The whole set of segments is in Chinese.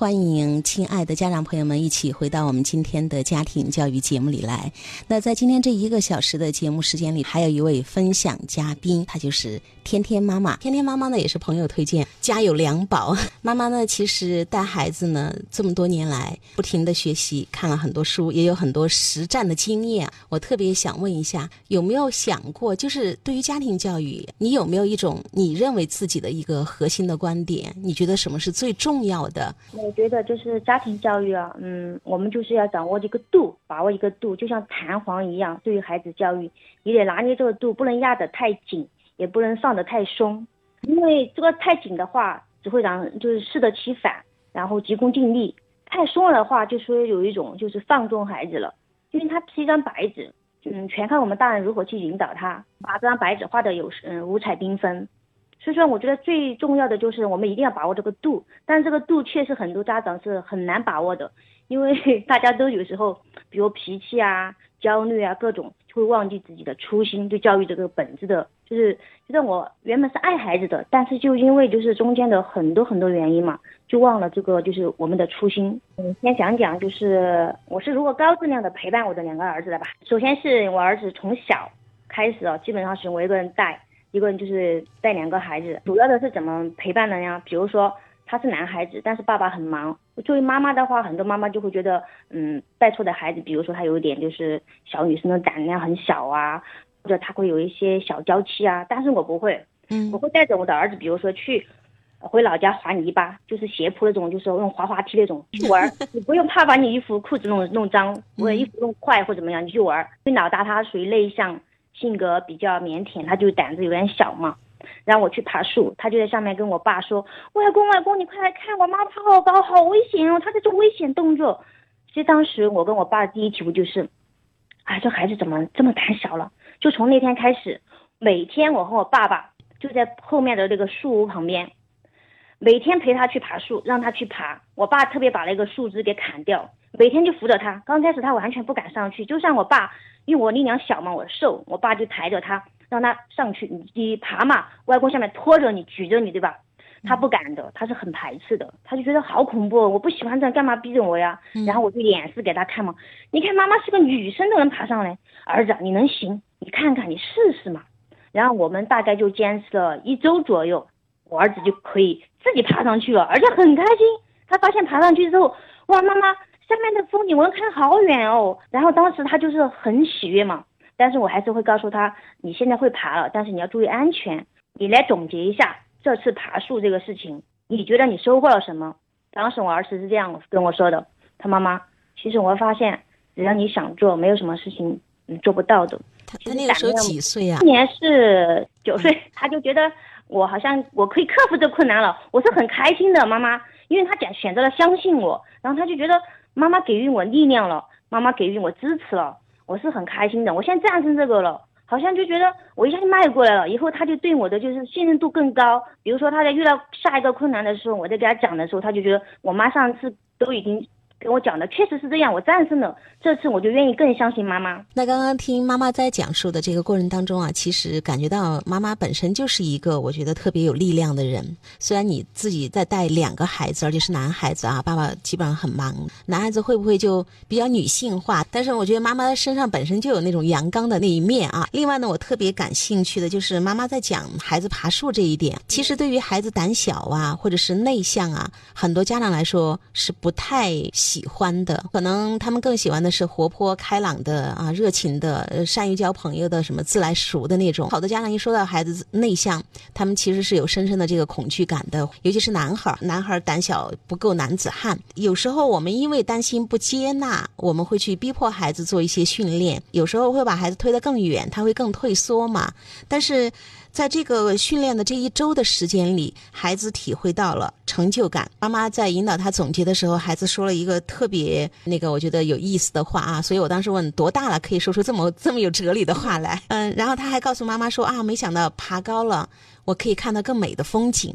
欢迎亲爱的家长朋友们一起回到我们今天的家庭教育节目里来。那在今天这一个小时的节目时间里，还有一位分享嘉宾，她就是天天妈妈。天天妈妈呢也是朋友推荐，家有两宝。妈妈呢其实带孩子呢这么多年来，不停的学习，看了很多书，也有很多实战的经验。我特别想问一下，有没有想过，就是对于家庭教育，你有没有一种你认为自己的一个核心的观点？你觉得什么是最重要的？我觉得就是家庭教育啊，嗯，我们就是要掌握这个度，把握一个度，就像弹簧一样，对于孩子教育，你得拿捏这个度，不能压得太紧，也不能放得太松，因为这个太紧的话，只会让就是适得其反，然后急功近利；太松了的话，就说有一种就是放纵孩子了，因为他是一张白纸，嗯，全看我们大人如何去引导他，把这张白纸画的有嗯五彩缤纷。所以说，我觉得最重要的就是我们一定要把握这个度，但这个度确实很多家长是很难把握的，因为 大家都有时候，比如脾气啊、焦虑啊各种，会忘记自己的初心，对教育这个本质的，就是觉得我原本是爱孩子的，但是就因为就是中间的很多很多原因嘛，就忘了这个就是我们的初心。嗯，先讲讲就是我是如何高质量的陪伴我的两个儿子的吧。首先是我儿子从小开始啊，基本上是我一个人带。一个人就是带两个孩子，主要的是怎么陪伴的呀？比如说他是男孩子，但是爸爸很忙。作为妈妈的话，很多妈妈就会觉得，嗯，带错的孩子，比如说他有一点就是小女生的胆量很小啊，或者他会有一些小娇气啊。但是我不会，嗯，我会带着我的儿子，比如说去回老家滑泥巴，就是斜坡那种，就是用滑滑梯那种去玩。你不用怕把你衣服裤子弄弄脏，或者衣服弄坏或怎么样，你去玩。因为老大他属于内向。性格比较腼腆，他就胆子有点小嘛。然后我去爬树，他就在上面跟我爸说：“外公，外公，你快来看，我妈爬好高，好危险哦，她在做危险动作。”其实当时我跟我爸的第一题目就是：啊，这孩子怎么这么胆小了？就从那天开始，每天我和我爸爸就在后面的那个树屋旁边，每天陪他去爬树，让他去爬。我爸特别把那个树枝给砍掉，每天就扶着他。刚开始他完全不敢上去，就像我爸。因为我力量小嘛，我瘦，我爸就抬着他，让他上去，你你爬嘛，外公下面拖着你，举着你，对吧？他不敢的，他是很排斥的，他就觉得好恐怖，我不喜欢这样，干嘛逼着我呀？然后我就演示给他看嘛，你看妈妈是个女生都能爬上来，儿子你能行？你看看你试试嘛。然后我们大概就坚持了一周左右，我儿子就可以自己爬上去了，而且很开心。他发现爬上去之后，哇，妈妈。下面的风景我能看好远哦，然后当时他就是很喜悦嘛，但是我还是会告诉他，你现在会爬了，但是你要注意安全。你来总结一下这次爬树这个事情，你觉得你收获了什么？当时我儿子是这样跟我说的，他妈妈，其实我发现只要你想做，没有什么事情你做不到的。他他那个时候几岁啊？今年是九岁，他就觉得我好像我可以克服这困难了，我是很开心的，妈妈，因为他讲选择了相信我，然后他就觉得。妈妈给予我力量了，妈妈给予我支持了，我是很开心的。我现在战胜这个了，好像就觉得我一下就迈过来了。以后他就对我的就是信任度更高。比如说他在遇到下一个困难的时候，我在给他讲的时候，他就觉得我妈上次都已经。跟我讲的确实是这样，我战胜了这次，我就愿意更相信妈妈。那刚刚听妈妈在讲述的这个过程当中啊，其实感觉到妈妈本身就是一个我觉得特别有力量的人。虽然你自己在带两个孩子，而且是男孩子啊，爸爸基本上很忙，男孩子会不会就比较女性化？但是我觉得妈妈身上本身就有那种阳刚的那一面啊。另外呢，我特别感兴趣的就是妈妈在讲孩子爬树这一点。其实对于孩子胆小啊，或者是内向啊，很多家长来说是不太。喜欢的，可能他们更喜欢的是活泼开朗的啊，热情的，善于交朋友的，什么自来熟的那种。好多家长一说到孩子内向，他们其实是有深深的这个恐惧感的，尤其是男孩，男孩胆小不够男子汉。有时候我们因为担心不接纳，我们会去逼迫孩子做一些训练，有时候会把孩子推得更远，他会更退缩嘛。但是。在这个训练的这一周的时间里，孩子体会到了成就感。妈妈在引导他总结的时候，孩子说了一个特别那个我觉得有意思的话啊，所以我当时问多大了可以说出这么 这么有哲理的话来？嗯，然后他还告诉妈妈说啊，没想到爬高了，我可以看到更美的风景。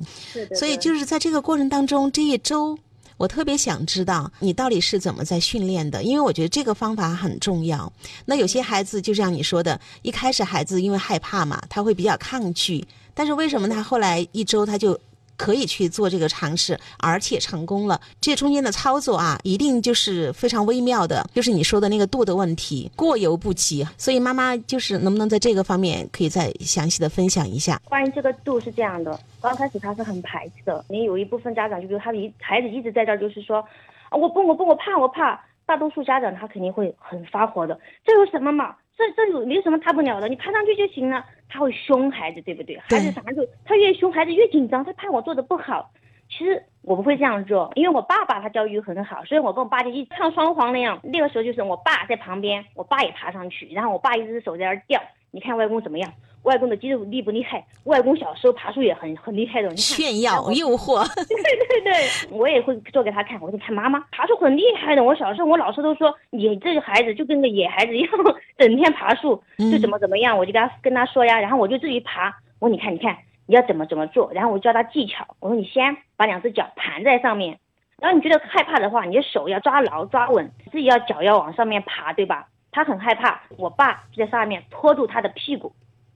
所以就是在这个过程当中，这一周。我特别想知道你到底是怎么在训练的，因为我觉得这个方法很重要。那有些孩子就像你说的，一开始孩子因为害怕嘛，他会比较抗拒，但是为什么他后来一周他就可以去做这个尝试，而且成功了。这中间的操作啊，一定就是非常微妙的，就是你说的那个度的问题，过犹不及。所以妈妈就是能不能在这个方面可以再详细的分享一下？关于这个度是这样的，刚开始他是很排斥的，你有一部分家长就比如他一孩子一直在这儿就是说，啊我不我不我怕我怕，大多数家长他肯定会很发火的，这有什么嘛？这这有没什么大不了的？你爬上去就行了。他会凶孩子，对不对？孩子啥时候他越凶，孩子越紧张，他怕我做的不好。其实我不会这样做，因为我爸爸他教育很好，所以我跟我爸就一唱双簧那样。那个时候就是我爸在旁边，我爸也爬上去，然后我爸一只手在那儿吊。你看外公怎么样？外公的肌肉厉不厉害？外公小时候爬树也很很厉害的。炫耀诱惑。对对对，我也会做给他看。我说看妈妈爬树很厉害的。我小时候我老师都说你这个孩子就跟个野孩子一样，整天爬树就怎么怎么样。我就跟他跟他说呀，然后我就自己爬。我说你看你看你要怎么怎么做，然后我教他技巧。我说你先把两只脚盘在上面，然后你觉得害怕的话，你的手要抓牢抓稳，自己要脚要往上面爬，对吧？他很害怕，我爸就在上面拖住他的屁股。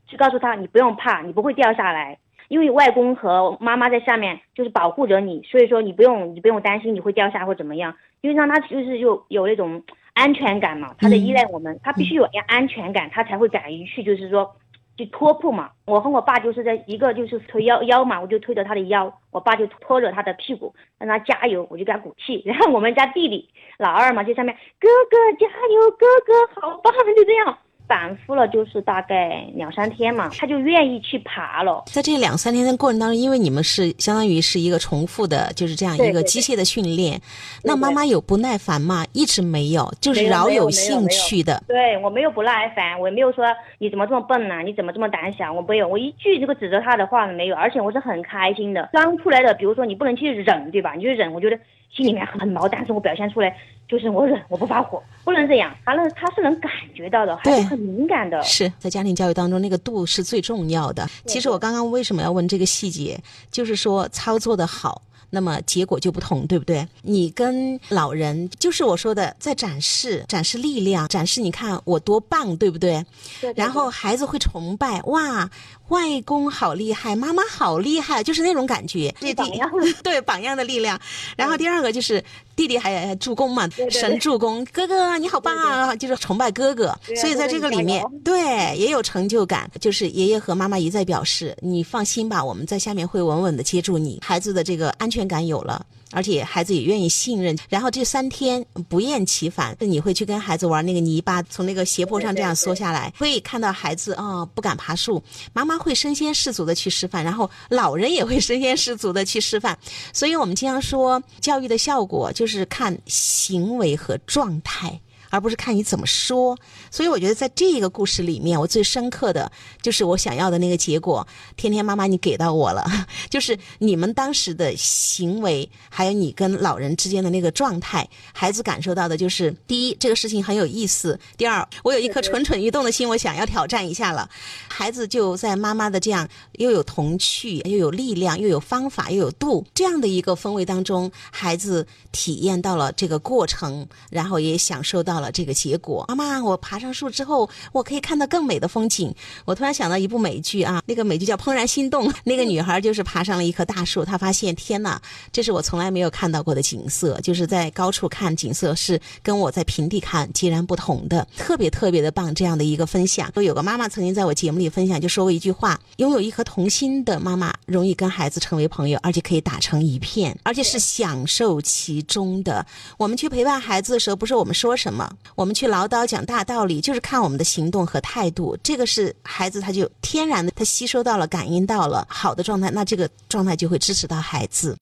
去告诉他，你不用怕，你不会掉下来，因为外公和妈妈在下面就是保护着你，所以说你不用你不用担心你会掉下或怎么样，因为让他就是有有那种安全感嘛，他在依赖我们，他必须有安全感，他才会敢于去就是说去拖铺嘛。我和我爸就是在一个就是推腰腰嘛，我就推着他的腰，我爸就拖着他的屁股让他加油，我就给他鼓气。然后我们家弟弟老二嘛，就上面哥哥加油，哥哥好棒，就这样。反复了就是大概两三天嘛，他就愿意去爬了。在这两三天的过程当中，因为你们是相当于是一个重复的，就是这样一个机械的训练，那妈妈有不耐烦吗？一直没有，就是饶有兴趣的。对我没有不耐烦，我也没有说你怎么这么笨呢？你怎么这么胆小？我没有，我一句这个指责他的话没有，而且我是很开心的。刚出来的，比如说你不能去忍，对吧？你就忍，我觉得心里面很毛，但是我表现出来。就是我忍，我不发火，不能这样。完了，他是能感觉到的，还是很敏感的。是在家庭教育当中，那个度是最重要的。其实我刚刚为什么要问这个细节，就是说操作的好。那么结果就不同，对不对？你跟老人就是我说的，在展示展示力量，展示你看我多棒，对不对？对。然后孩子会崇拜，哇，外公好厉害，妈妈好厉害，就是那种感觉。这榜样。对榜样的力量。然后第二个就是弟弟还助攻嘛，神助攻，哥哥你好棒啊，就是崇拜哥哥。所以在这个里面，对也有成就感。就是爷爷和妈妈一再表示，你放心吧，我们在下面会稳稳的接住你，孩子的这个。安全感有了，而且孩子也愿意信任。然后这三天不厌其烦，你会去跟孩子玩那个泥巴，从那个斜坡上这样缩下来，会看到孩子啊不敢爬树，妈妈会身先士卒的去示范，然后老人也会身先士卒的去示范。所以我们经常说，教育的效果就是看行为和状态。而不是看你怎么说，所以我觉得在这个故事里面，我最深刻的就是我想要的那个结果。天天妈妈，你给到我了，就是你们当时的行为，还有你跟老人之间的那个状态，孩子感受到的就是：第一，这个事情很有意思；第二，我有一颗蠢蠢欲动的心，我想要挑战一下了。孩子就在妈妈的这样又有童趣，又有力量，又有方法，又有度这样的一个氛围当中，孩子体验到了这个过程，然后也享受到。了这个结果，妈妈，我爬上树之后，我可以看到更美的风景。我突然想到一部美剧啊，那个美剧叫《怦然心动》，那个女孩就是爬上了一棵大树，她发现天哪，这是我从来没有看到过的景色，就是在高处看景色是跟我在平地看截然不同的，特别特别的棒。这样的一个分享，有个妈妈曾经在我节目里分享，就说过一句话：拥有一颗童心的妈妈，容易跟孩子成为朋友，而且可以打成一片，而且是享受其中的。我们去陪伴孩子的时候，不是我们说什么。我们去唠叨讲大道理，就是看我们的行动和态度。这个是孩子，他就天然的他吸收到了、感应到了好的状态，那这个状态就会支持到孩子。